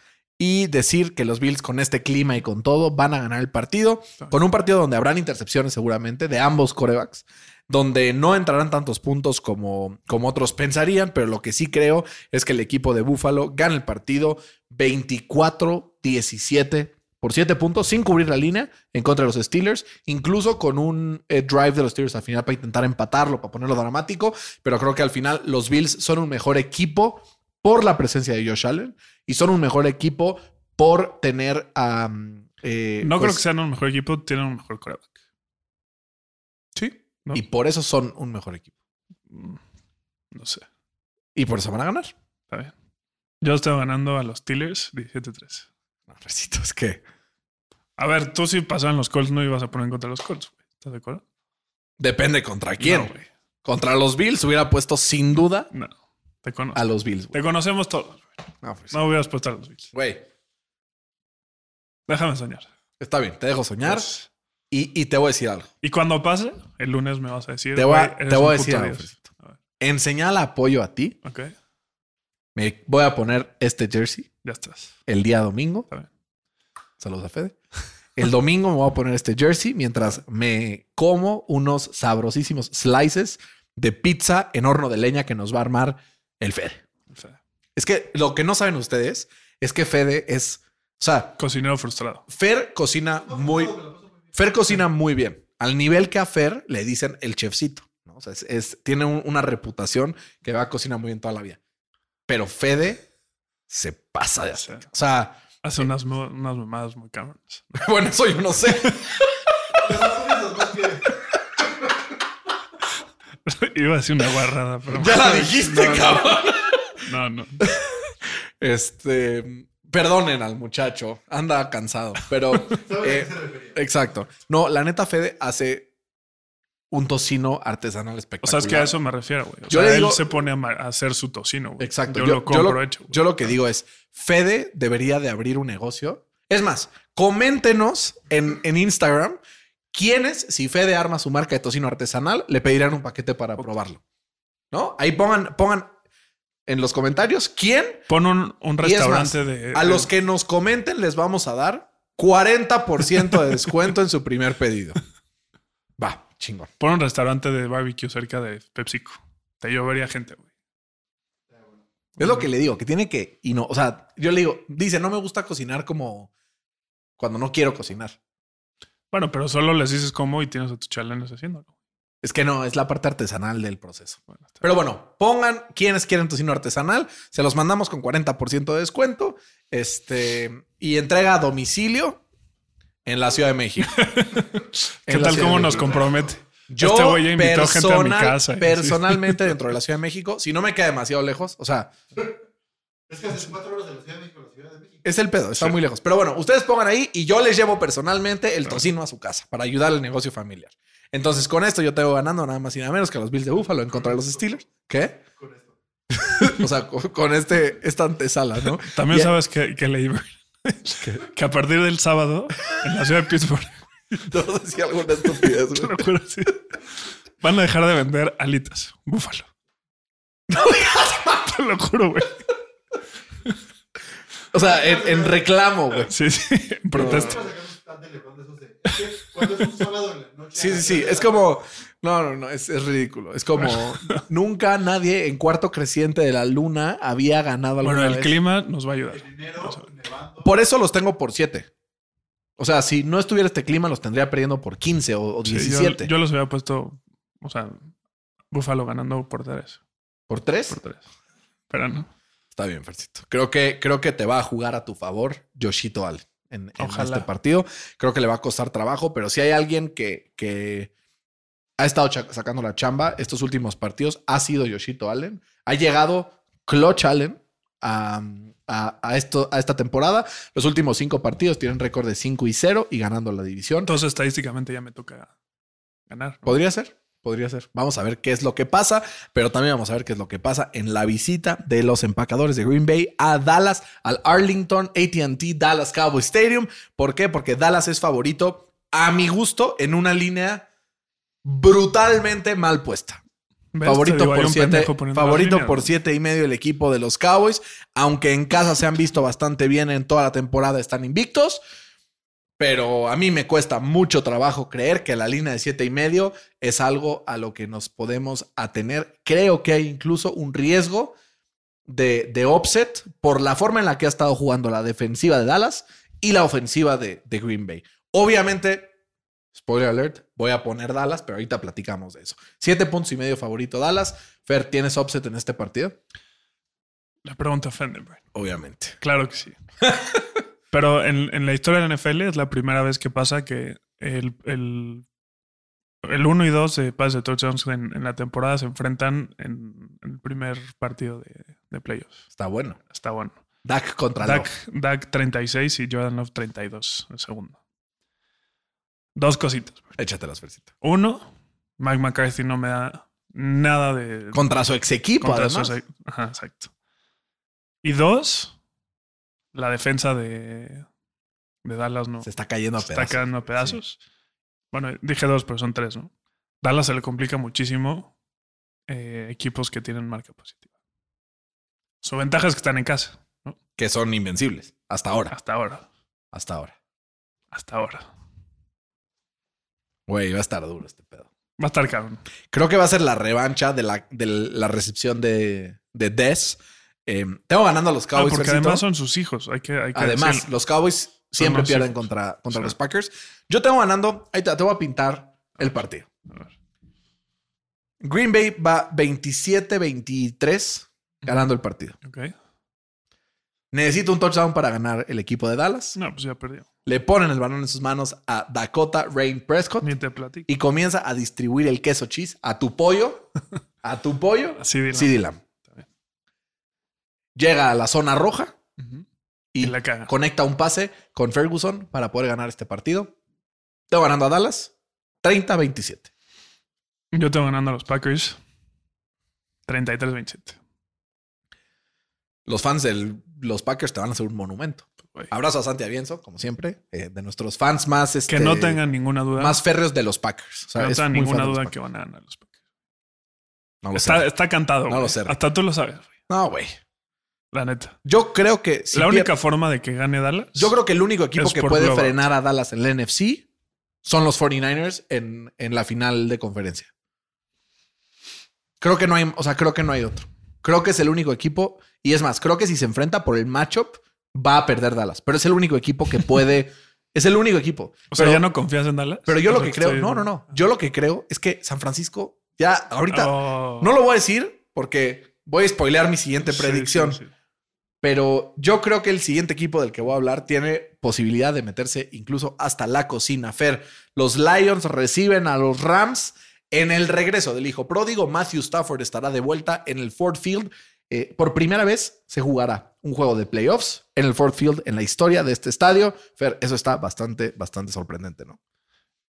y decir que los Bills con este clima y con todo van a ganar el partido, con un partido donde habrán intercepciones seguramente de ambos corebacks, donde no entrarán tantos puntos como, como otros pensarían, pero lo que sí creo es que el equipo de Buffalo gana el partido 24-17 por 7 puntos sin cubrir la línea en contra de los Steelers, incluso con un eh, drive de los Steelers al final para intentar empatarlo, para ponerlo dramático, pero creo que al final los Bills son un mejor equipo por la presencia de Josh Allen y son un mejor equipo por tener a... No creo que sean un mejor equipo, tienen un mejor coreback. Sí. ¿no? Y por eso son un mejor equipo. Mm, No sé. Y por eso van a ganar. Está bien. Yo estoy ganando a los Steelers 17-3. No, es que... A ver, tú si pasaban los Colts no ibas a poner en contra los Colts. güey. ¿Estás de acuerdo? Depende contra quién. No, güey. contra los Bills hubiera puesto sin duda No. Te a los Bills. güey. Te conocemos todos. güey. No, pues, No hubieras puesto a los Bills. Güey, Déjame soñar. está bien, te dejo soñar Pues, y, y te voy a decir algo. y cuando pase, el lunes me vas a decir. Te voy a- te voy a decir algo, En señal apoyo a ti, Ok, me voy a poner este jersey ya estás. el día domingo. Saludos a Fede. El domingo me voy a poner este jersey mientras me como unos sabrosísimos slices de pizza en horno de leña que nos va a armar el Fede. Es que lo que no saben ustedes es que Fede es, o sea, cocinero frustrado. Fer cocina muy, Fer cocina muy bien. Al nivel que a Fer le dicen el chefcito. ¿no? O sea, es, es- tiene un- una reputación que va a cocinar muy bien toda la vida. Pero Fede se pasa de hacer. O sea, Hace unas, mo- unas mamadas muy cabronas. bueno, eso yo no sé. Iba a decir una guarrada, pero. Ya la dijiste, no, cabrón. No, no. Este, perdonen al muchacho, anda cansado, pero eh, exacto. No, la neta Fede hace un tocino artesanal O espectacular. sea, es que a eso me refiero, güey. O Yo sea, le él digo- se pone a, hacer su tocino, güey. Exacto. Yo, Yo, lo yo compro lo, hecho, yo lo que digo es, Fede debería de abrir un negocio. Es más, coméntenos en, en Instagram quiénes, si Fede arma su marca de tocino artesanal, le pedirán un paquete para probarlo. ¿No? Ahí pongan, pongan en los comentarios quién. Pon un, más, restaurante de. a los que nos comenten les vamos a dar 40% de descuento en su primer pedido. Chingón. Pon un restaurante de barbecue cerca de PepsiCo. Te llovería gente, güey. Es lo que le digo, que tiene que, y no, o sea, yo le digo, dice, no me gusta cocinar como cuando no quiero cocinar. Bueno, pero solo les dices cómo y tienes a tus chalenes haciéndolo. Es que no, es la parte artesanal del proceso. Bueno, Pero bueno, pongan quienes quieren tocino artesanal, se los mandamos con 40% de descuento, este, y entrega a domicilio en la Ciudad de México. ¿Qué tal Ciudad cómo de nos compromete? Yo este güey ya invitó gente a mi casa. Personalmente dentro de la Ciudad de México, si no me queda demasiado lejos, o sea, Es que hace cuatro horas de la Ciudad de México la Ciudad de México. es el pedo, está muy lejos. Pero bueno, ustedes pongan ahí y yo les llevo personalmente el tocino a su casa para ayudar al negocio familiar. Entonces, con esto yo tengo ganando nada más y nada menos que a los Bills de Búfalo en contra de los Steelers. ¿Qué? Con esto. o sea, con, con este, esta antesala, ¿no? También Y- sabes que, que leí que a partir del sábado en la ciudad de Pittsburgh, No decía alguna estupidez, te güey. sí, van a dejar de vender alitas, búfalo. No digas Te lo juro, güey. O sea, en, en reclamo, güey. Sí, sí, en protesta. Es un sábado en la noche. Sí, sí, sí. Es como. No, no, no. Es, es ridículo. Es como. nunca nadie en cuarto creciente de la luna había ganado alguna Bueno, el vez. clima nos va a ayudar. Por eso los tengo por 7. O sea, si no estuviera este clima, los tendría perdiendo por 15 o, o Sí, yo- 17. yo, los había puesto, o sea, búfalo ganando por tres. ¿Por 3? Por tres. Pero no. Está bien, Fercito. Creo que, creo que te va a jugar a tu favor Yoshito Allen en, en Ojalá. este partido. Creo que le va a costar trabajo, pero si hay alguien que, que ha estado sacando la chamba estos últimos partidos, ha sido Yoshito Allen. Ha llegado Clutch Allen a, a- a esto, a esta temporada. Los últimos cinco partidos tienen récord de 5 y 0 y ganando la división. Entonces, estadísticamente ya me toca ganar. ¿no? Podría ser, podría ser. Vamos a ver qué es lo que pasa, pero también vamos a ver qué es lo que pasa en la visita de los empacadores de Green Bay a Dallas, al Arlington ATT Dallas Cowboy Stadium. ¿Por qué? Porque Dallas es favorito, a mi gusto, en una línea brutalmente mal puesta. Favorito digo, por siete, favorito por siete y medio el equipo de los Cowboys, aunque en casa se han visto bastante bien en toda la temporada, están invictos. Pero a mí me cuesta mucho trabajo creer que la línea de siete y medio es algo a lo que nos podemos atener. Creo que hay incluso un riesgo de, de offset por la forma en la que ha estado jugando la defensiva de Dallas y la ofensiva de, de Green Bay. Obviamente, spoiler alert, voy a poner Dallas, pero ahorita platicamos de eso. Siete puntos y medio favorito Dallas. Fer, ¿tienes offset en este partido? La pregunta Brian. Obviamente. Claro que sí. Pero en, en la historia de la NFL es la primera vez que pasa que el, el, el 1 y 2 de pases de touchdowns en, en la temporada se enfrentan en, en el primer partido de, de playoffs. Está bueno. Está bueno. Dak contra Dak, Love. Dak 36 y Jordan Love 32 el segundo. Dos cositas. Échatelas, Fercito. Uno, Mike McCarthy no me da nada de. Contra su ex equipo, contra además. sus- Ajá, exacto. Y dos, la defensa de, de Dallas no. Se está cayendo a se está pedazos. a pedazos. Bueno, dije dos, pero son tres, ¿no? Dallas se le complica muchísimo eh, equipos que tienen marca positiva. Su ventaja es que están en casa, ¿no? Que son invencibles. Hasta ahora. Hasta ahora. Hasta ahora. Hasta ahora. Güey, va a estar duro este pedo. Va a estar cabrón. Creo que va a ser la revancha de la, de la recepción de, de Des. Eh, tengo ganando a los Ah, Cowboys. porque Fercito. además son sus hijos. Hay que, hay que Además, decirlo. los Cowboys siempre los pierden hijos. contra, contra Sí. los Packers. Yo tengo ganando. Ahí te, te voy a pintar el partido. A ver. Green Bay va 27-23 ganando el partido. Ok. Necesito un touchdown para ganar el equipo de Dallas. No, pues ya perdió. Le ponen el balón en sus manos a Dakota Rain Prescott y comienza a distribuir el queso cheese a tu pollo. A tu pollo. Lamb. bien. Llega a la zona roja y, Y la caga. conecta un pase con Ferguson para poder ganar este partido. Tengo ganando a Dallas 30-27. Yo tengo ganando a los Packers 33-27. Los fans de los Packers te van a hacer un monumento. Abrazo a Santi Avienzo, como siempre, eh, de nuestros fans más, este, Que no tengan ninguna duda. más férreos de los Packers. O sea, no tengan ninguna duda que van a ganar los Packers. No lo Está, sé. está cantado. No lo sé. Hasta tú lo sabes, güey. No, güey. La neta. Yo creo que si la única forma de que gane Dallas. Yo creo que el único equipo que puede frenar a Dallas en la NFC son los 49ers en, en la final de conferencia. Creo que no hay, o sea, creo que no hay otro. Creo que es el único equipo. Y es más, creo que si se enfrenta por el matchup, va a perder Dallas. Pero es el único equipo que puede. es el único equipo. O sea, pero, ya no confías en Dallas. pero yo lo que creo. No, no, no. Yo lo que creo es que San Francisco, ya ahorita. Oh. No lo voy a decir porque voy a spoilear mi siguiente Sí, predicción. sí, sí. Pero yo creo que el siguiente equipo del que voy a hablar tiene posibilidad de meterse incluso hasta la cocina. Fer, los Lions reciben a los Rams en el regreso del hijo pródigo. Matthew Stafford estará de vuelta en el Ford Field. Eh, por primera vez se jugará un juego de playoffs en el Ford Field en la historia de este estadio. Fer, eso está bastante, bastante sorprendente, ¿no?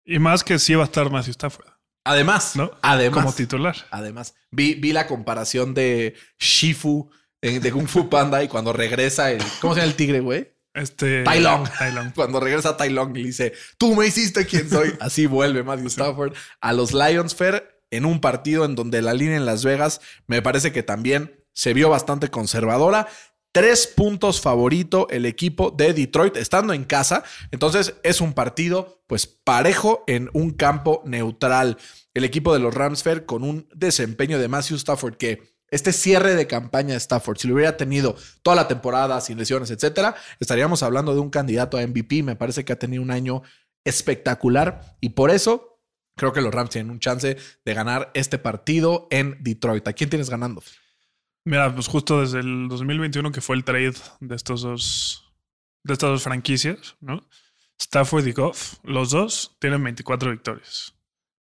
Y más que sí va a estar Matthew Stafford, Además, ¿no? además, Como titular. Además, vi, vi la comparación de Shifu eh, de Kung Fu Panda y cuando regresa el. ¿Cómo se llama el tigre, güey? Este. Tai Long. Tai Long. Cuando regresa Tai Long y dice, tú me hiciste quien soy. Así vuelve Matthew Stafford a los Lions Fair en un partido en donde la línea en Las Vegas me parece que también se vio bastante conservadora. Tres puntos favorito el equipo de Detroit estando en casa. Entonces es un partido pues parejo en un campo neutral. El equipo de los Rams Fair con un desempeño de Matthew Stafford que este cierre de campaña de Stafford, si lo hubiera tenido toda la temporada sin lesiones, etcétera, estaríamos hablando de un candidato a MVP. Me parece que ha tenido un año espectacular y por eso creo que los Rams tienen un chance de ganar este partido en Detroit. ¿A quién tienes ganando? Mira, pues justo desde el 2021 que fue el trade de estos dos, de estas dos franquicias, ¿no? Stafford y Goff, los dos tienen 24 victorias.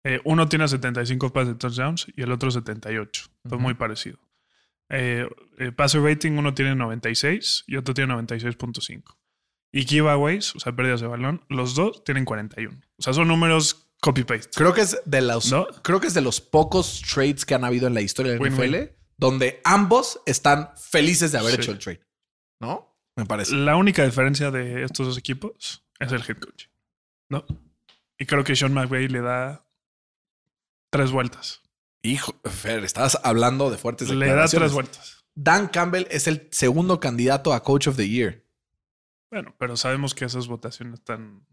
Eh, uno tiene 75 pases de touchdowns y el otro 78. Fue Ujú. muy parecido. Eh, eh, passer rating, uno tiene 96 y otro tiene 96.5. Y giveaways, o sea, pérdidas de balón, los dos tienen 41. O sea, son números copy-paste. Creo que es de los, ¿No? creo que es de los pocos trades que han habido en la historia del. NFL donde ambos están felices de haber Sí. hecho el trade. ¿No? Me parece. La única diferencia de estos dos equipos es el head coach. ¿No? Y creo que Sean McVay le da tres vueltas. Hijo, Fer, estás hablando de fuertes Le da tres vueltas. Dan Campbell es el segundo candidato a Coach of the Year. Bueno, pero sabemos que esas votaciones están.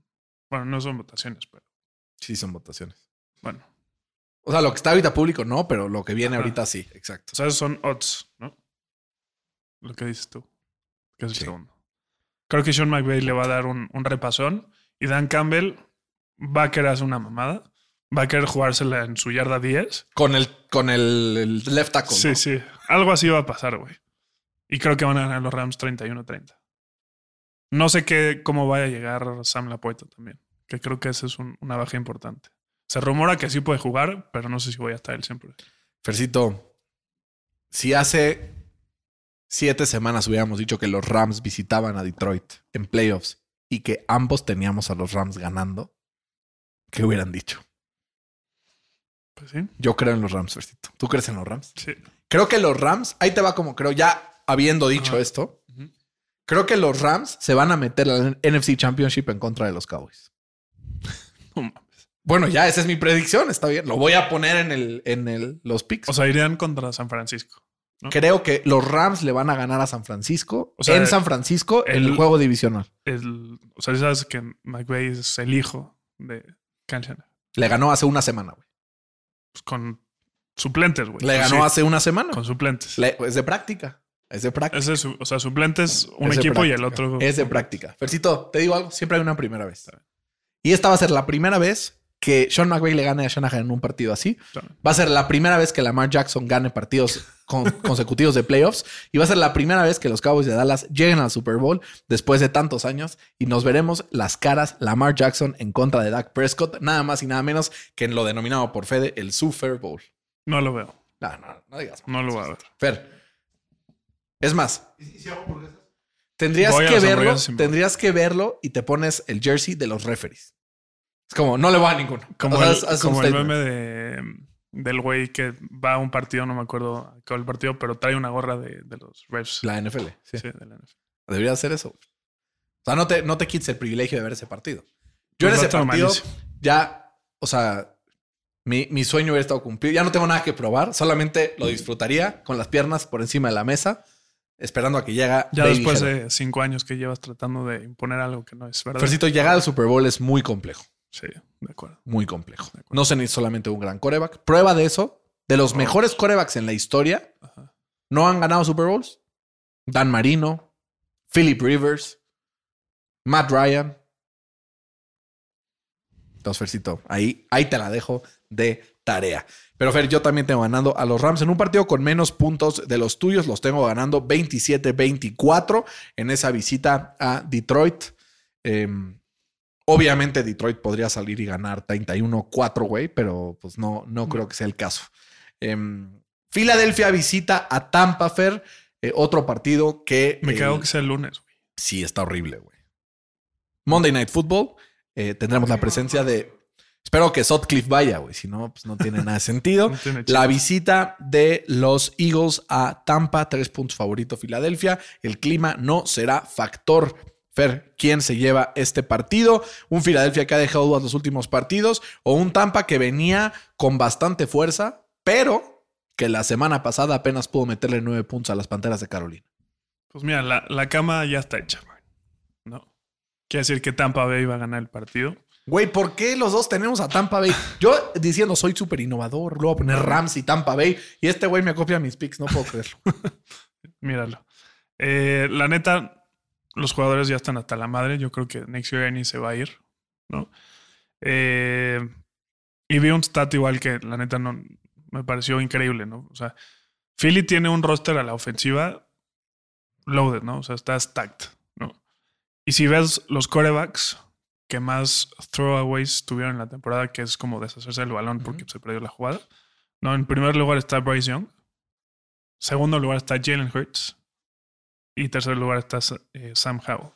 Bueno, no son votaciones, pero Sí, son votaciones. bueno. O sea, lo que está ahorita público no, pero lo que viene Ajá. ahorita sí, exacto. O sea, son odds, ¿no? Lo que dices tú. Que es el Sí. segundo. Creo que Sean McVay le va a dar un, un repasón y Dan Campbell va a querer hacer una mamada. Va a querer jugársela en su yarda 10 Con el, con el, el left tackle. Sí, ¿no? sí. Algo así va a pasar, güey. Y creo que van a ganar los Rams 31-30. No sé qué, cómo vaya a llegar Sam Laporta también. Que creo que esa es un- una baja importante. Se rumora que sí puede jugar, pero no sé si voy a estar él siempre. Fercito, si hace siete semanas hubiéramos dicho que los Rams visitaban a Detroit en playoffs y que ambos teníamos a los Rams ganando, ¿qué hubieran dicho? Pues sí. Yo creo en los Rams, Fercito. ¿Tú crees en los Rams? Sí. Creo que los Rams, ahí te va como creo, ya habiendo dicho Ajá. esto, creo que los Rams se van a meter al NFC Championship en contra de los Cowboys. No mames. Bueno, ya esa es mi predicción, está bien. Lo voy a poner en el, en el, los picks. O sea, irían contra San Francisco. ¿no? creo que los Rams le van a ganar a San Francisco O sea, en San Francisco en el el- juego divisional. El, o sea, sabes que McVay es el hijo de Shanahan. Le ganó hace una semana, güey. Pues con suplentes, güey. Le Pues ganó sí, hace una semana. con suplentes. Le- es de práctica. Es de práctica. Es o sea, suplentes, un Es equipo y el otro. Es de práctica. Fercito, te digo algo, siempre hay una primera vez. Y esta va a ser la primera vez que Sean McVay le gane a Shanahan en un partido así. Va a ser la primera vez que Lamar Jackson gane partidos con- consecutivos de playoffs. Y va a ser la primera vez que los Cowboys de Dallas lleguen al Super Bowl después de tantos años. Y nos veremos las caras Lamar Jackson en contra de Dak Prescott. Nada más y nada menos que en lo denominado por Fede el Super Bowl. No lo veo. No, no, no digas. No lo voy a ver. Fer. Es más. Tendrías Voy que verlo, tendrías que verlo y te pones el jersey de los referees. Es como, no le va a ninguno. Como, O sea, el, como el meme de, del güey que va a un partido, no me acuerdo cuál partido, pero trae una gorra de, de los refs. La NFL. Sí. Sí, de la NFL. Debería hacer eso. O sea, no te, no te quites el privilegio de ver ese partido. Yo en Pues ese partido malísimo. ya, o sea, mi, mi sueño hubiera estado cumplido. Ya no tengo nada que probar. Solamente lo disfrutaría con las piernas por encima de la mesa, esperando a que llegue. Ya Baby después de cinco años que llevas tratando de imponer algo que no es verdad. Fercito, llegar al Super Bowl es muy complejo. Sí, de acuerdo. muy complejo. No se necesita solamente un gran coreback. Prueba de eso, de los mejores corebacks en la historia, Ajá. no han ganado Super Bowls. Dan Marino, Philip Rivers, Matt Ryan. Entonces, Fercito, ahí, ahí te la dejo de tarea. Pero Fer, yo también tengo ganando a los Rams en un partido con menos puntos de los tuyos. Los tengo ganando 27-24 en esa visita a Detroit. Em, Obviamente Detroit podría salir y ganar 31-4, güey, pero pues no, no creo que sea el caso. Em, Filadelfia visita a Tampa Fer, eh, otro partido que... Me eh, cago que sea el lunes, güey. Sí, está horrible, güey. Monday Night Football, eh, tendremos la presencia de... Espero que Sutcliffe vaya, güey, si no, pues no tiene nada de sentido. No tiene La visita de los Eagles a Tampa, tres puntos favorito Filadelfia. El clima no será factor. Fer, ¿quién se lleva este partido? ¿Un Filadelfia que ha dejado dudas los últimos partidos? ¿O un Tampa que venía con bastante fuerza, pero que la semana pasada apenas pudo meterle nueve puntos a las Panteras de Carolina? Pues mira, la, la cama ya está hecha. No. Quiere decir que Tampa Bay va a ganar el partido. Güey, ¿por qué los dos tenemos a Tampa Bay? Yo diciendo soy súper innovador, luego voy a poner Rams y Tampa Bay, y este güey me copia mis picks, no puedo creerlo. Míralo. Eh, la neta, los jugadores ya están hasta la madre. Yo creo que Nick Sirianni se va a ir, ¿no? Eh, y vi un stat igual que la neta no me pareció increíble, ¿no? O sea, Philly tiene un roster a la ofensiva loaded, ¿no? O sea, está stacked, ¿no? Y si ves los corebacks que más throwaways tuvieron en la temporada, que es como deshacerse del balón porque se perdió la jugada, ¿no? En primer lugar está Bryce Young. Segundo lugar está Jalen Hurts. Y tercer lugar está eh, Sam Howell.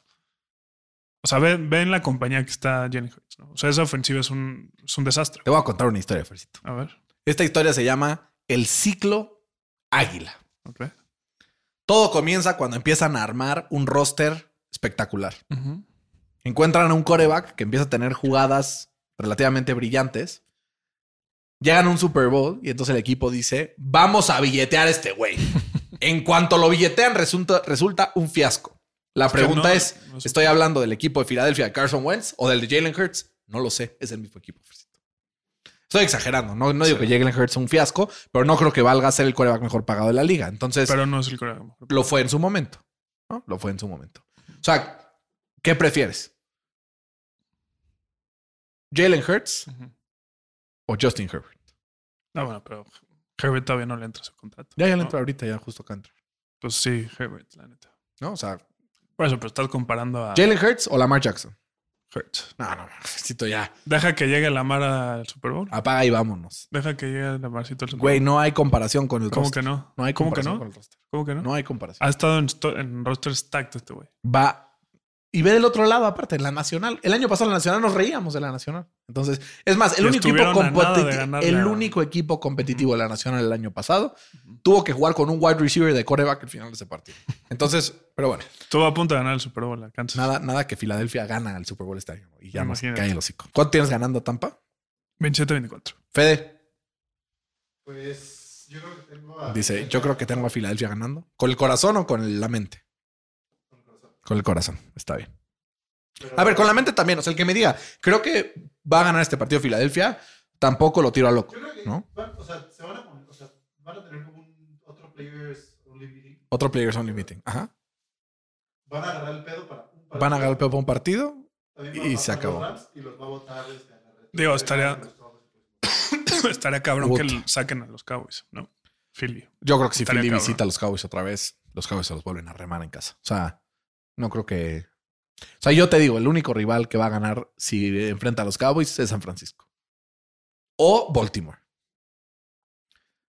O sea, ven, la compañía que está Jalen Hurts. ¿no? O sea, esa ofensiva es un, es un desastre. Te voy a contar una historia, Fercito. A ver. Esta historia se llama El ciclo águila. Ok. Todo comienza cuando empiezan a armar un roster espectacular. Encuentran a un coreback que empieza a tener jugadas relativamente brillantes. Llegan a un Super Bowl y entonces el equipo dice, vamos a billetear a este güey. en cuanto lo billetean, resulta, resulta un fiasco. La Es que pregunta no- es, no. ¿estoy hablando del equipo de Filadelfia de Carson Wentz o del de Jalen Hurts? No lo sé, es el mismo equipo. Estoy exagerando, no, no digo Sí. que Jalen Hurts sea un fiasco, pero no creo que valga ser el coreback mejor pagado de la liga. Entonces, Pero no es el coreback mejor. lo fue en su momento. ¿no? Lo fue en su momento. O sea, ¿qué prefieres? ¿Jalen Hurts o Justin Herbert? No, bueno, pero Herbert todavía no le entra su contrato. Ya, ya le ¿no? entra ahorita, ya justo acá entra. Pues sí, Herbert, la neta. ¿No? O sea, Por eso, pero estás comparando a ¿Jalen Hurts o Lamar Jackson? Hurts. No, no, necesito ya. Deja que llegue Lamar al Super Bowl. Apaga y vámonos. Deja que llegue Lamarcito al Super Güey, Bowl. no hay comparación con el ¿Cómo roster. que no? No hay ¿Cómo que comparación no? con el roster. ¿Cómo que no? No hay comparación. Ha estado en, en roster stacked este güey. Va y ve del otro lado, aparte, en la nacional. El año pasado en la nacional nos reíamos de la nacional. Entonces, es más, el único, equipo competi- el a- único equipo competitivo de la nacional el año pasado tuvo que jugar con un wide receiver de coreback al final de ese partido. Entonces, pero bueno, Estuvo a punto de ganar el Super Bowl a Kansas. nada, nada que Filadelfia gana el Super Bowl este año y ya Imagínate. cae el hocico. ¿Cuánto tienes ganando Tampa? 27-24. Fede Pues yo creo que tengo a. dice, yo creo que tengo a Filadelfia ganando. ¿Con el corazón o con la mente? Con el corazón, está bien. A ver, con la mente también. O sea, el que me diga, creo que va a ganar este partido Filadelfia, tampoco lo tiro a loco, Yo creo que. ¿no? van- o sea, se van a poner. O sea, van a tener como un otro players only meeting. Otro Players Only Meeting. Ajá. Van a agarrar el pedo para. un partido. Van a agarrar el pedo para un partido. Y se acabó. los Rams Y los va a votar este, la. Digo, estaría-. Estaría cabrón que saquen a los Cowboys, ¿no? Philly. Yo creo que si Estaría Philly cabrón. visita a los Cowboys otra vez, los Cowboys se los vuelven a remar en casa. O sea, no creo que. O sea, yo te digo, el único rival que va a ganar si enfrenta a los Cowboys es San Francisco. O Baltimore.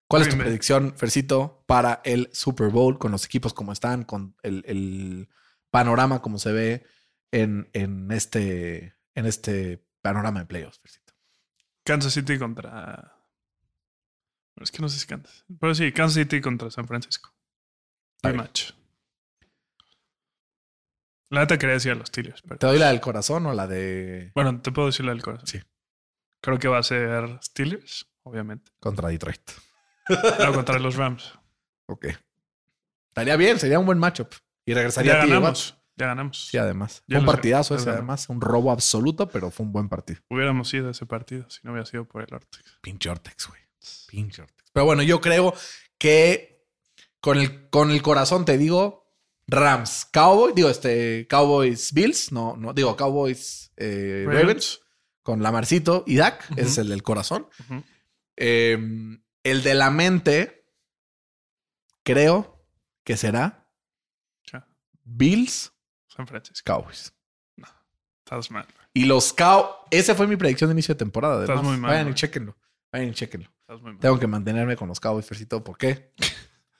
¿Cuál es tu predicción, Fercito, para el Super Bowl con los equipos como están, con el, el panorama como se ve en, en este, en este panorama de playoffs, Fercito? Kansas City contra. Es que no sé si Kansas. Pero sí, Kansas City contra San Francisco. Rematch. La neta quería decir a los Steelers, pero. ¿Te doy la del corazón o la de Bueno, te puedo decir la del corazón. Sí. Creo que va a ser Steelers, obviamente. contra Detroit? No, contra los Rams. Ok. Estaría bien, sería un buen matchup. Y regresaría Ya a ti, ganamos. Ya ganamos. Sí, además. Ya un partidazo ese, además. Un robo absoluto, pero fue un buen partido. Hubiéramos ido a ese partido si no hubiera sido por el Ortex. Pinche Ortex, güey. Pinche Ortex. Pero bueno, yo creo que con el, con el corazón te digo Rams, Cowboys, digo, este, Cowboys, Bills, no, no, digo, Cowboys, eh, Ravens. con Lamarcito y Dak, ese es el del corazón. Eh, el de la mente, creo que será Ya. Bills, San Francisco. Cowboys. Estás mal. Y los Cow, esa fue mi predicción de inicio de temporada. Estás muy mal, Vayan y chequenlo. Vayan y chequenlo. Estás muy mal. Tengo que mantenerme con los Cowboys, Fercito. ¿Por qué?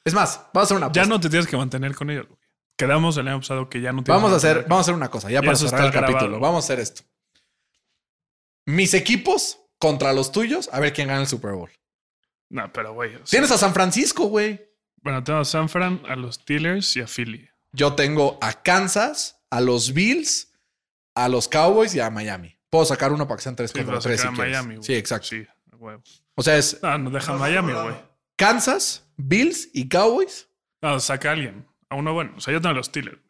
Es más, vamos a hacer una Ya apuesta. no te tienes que mantener con ellos. güey. Quedamos el año pasado que ya no tienes Vamos a hacer, vamos a hacer una cosa, ya Y para eso cerrar el capítulo. Vamos a hacer esto. Mis equipos contra los tuyos, a ver quién gana el Super Bowl. No, pero güey. o sea, Tienes a San Francisco, güey. Bueno, tengo a San Fran, a los Steelers y a Philly. Yo tengo a Kansas, a los Bills, a los Cowboys y a Miami. Puedo sacar uno para que sean tres Sí, contra tres. si. Miami. Sí, exacto. Sí. O sea, es No, no deja Miami, güey. Kansas, Bills y Cowboys. No, saca a alguien. A uno bueno. O sea, yo tengo a los Steelers.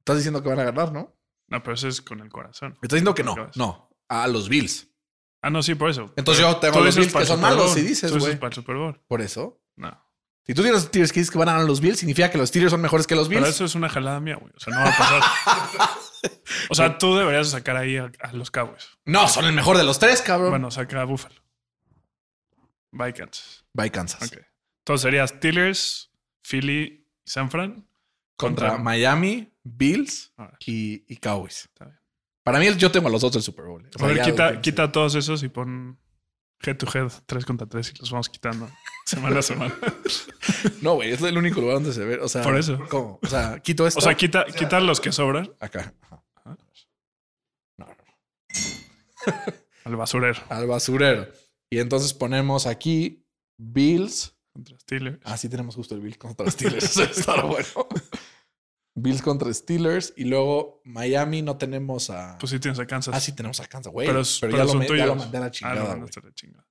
Estás diciendo que van a ganar, ¿no? No, pero eso es con el corazón. Me estás diciendo que no. No, a los Bills. Ah, no, sí, por eso. Entonces Pero yo tengo a los Bills que son malos, si dices, Tú dices güey. para el Super Bowl. Por eso. No. Si tú tienes Steelers que dices que van a ganar los Bills, significa que los Steelers son mejores que los Bills. Pero eso es una jalada mía, güey. O sea, no va a pasar. o sea, tú deberías sacar ahí a, a los Cowboys. No, son el mejor de los tres, cabrón. Bueno, saca a Buffalo. Bye, Kansas. Bye, Kansas. Ok. Entonces sería Steelers, Philly y San Fran. Contra, Contra- Miami, Bills y, y Cowboys. está bien. Para mí, yo tengo a los dos del Super Bowl. O A ver, quita, quita todos esos y pon head to head, 3 contra 3 y los vamos quitando semana a semana. No, güey, es el único lugar donde se ve. O sea, Por eso. ¿cómo? O sea, quito esto. O sea, quita, quita los que sobran acá. Ajá. No, no. al basurero Al basurero. Y entonces ponemos aquí Bills. contra Steelers. Así tenemos justo el Bills contra Steelers. Eso está bueno. Bills contra Steelers. Y luego Miami no tenemos a. Pues sí tienes a Kansas. ah, sí tenemos a Kansas, güey. pero, Pero, pero ya, lo son ya tuyos. lo mandé a la Ah, chingada. no, güey. mandaste a la chingada.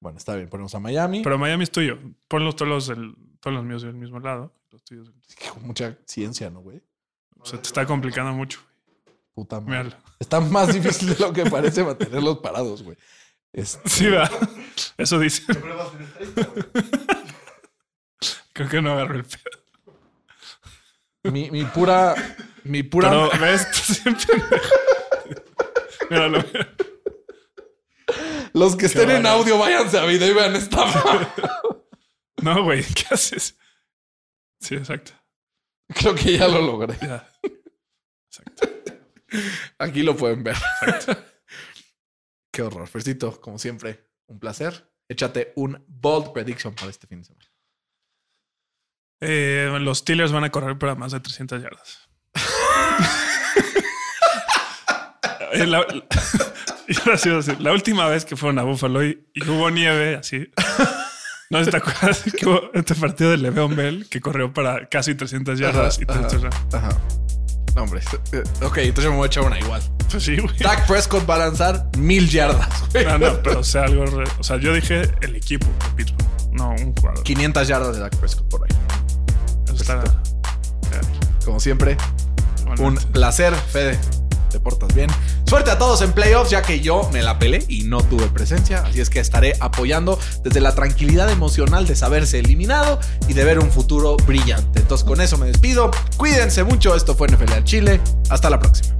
Bueno, está bien. Ponemos a Miami. Pero Miami es tuyo. Ponlos todos los, todos los míos del mismo lado. Los tuyos. mucha ciencia, ¿no, güey? Se te está complicando mucho. Puta madre. Míralo. Está más difícil de lo que parece mantenerlos parados, güey. Este, Sí, va. Eso dice. Siempre vas a tener 30, güey. Creo que no agarró el pedo. Mi, mi pura. Mi pura. Pero ves, los que estén en audio, váyanse a video y vean esta. No, güey, ¿qué haces? Sí, exacto. Creo que ya lo logré. Ya. Exacto. Aquí lo pueden ver. Qué horror. Fercito, como siempre, un placer. Échate un bold prediction para este fin de semana. Eh, los Steelers van a correr para más de 300 yardas. eh, la, última vez que fueron a Buffalo y, y hubo nieve así. No te acuerdas que hubo este partido de Le'Veon Bell que corrió para casi 300 yardas y Ajá. Ajá. No, hombre. Eh, Ok, entonces yo me voy a echar una igual. Pues sí, güey. Dak Prescott va a lanzar mil yardas. güey. No, no, pero o sea, algo. re- o sea, yo dije el equipo de Pittsburgh, no un jugador. 500 yardas de Dak Prescott por ahí. Como siempre, un placer, Fede. Te portas bien. Suerte a todos en playoffs, ya que yo me la pelé y no tuve presencia. Así es que estaré apoyando desde la tranquilidad emocional de saberse eliminado y de ver un futuro brillante. Entonces, con eso me despido. Cuídense mucho. Esto fue NFL al Chile. Hasta la próxima.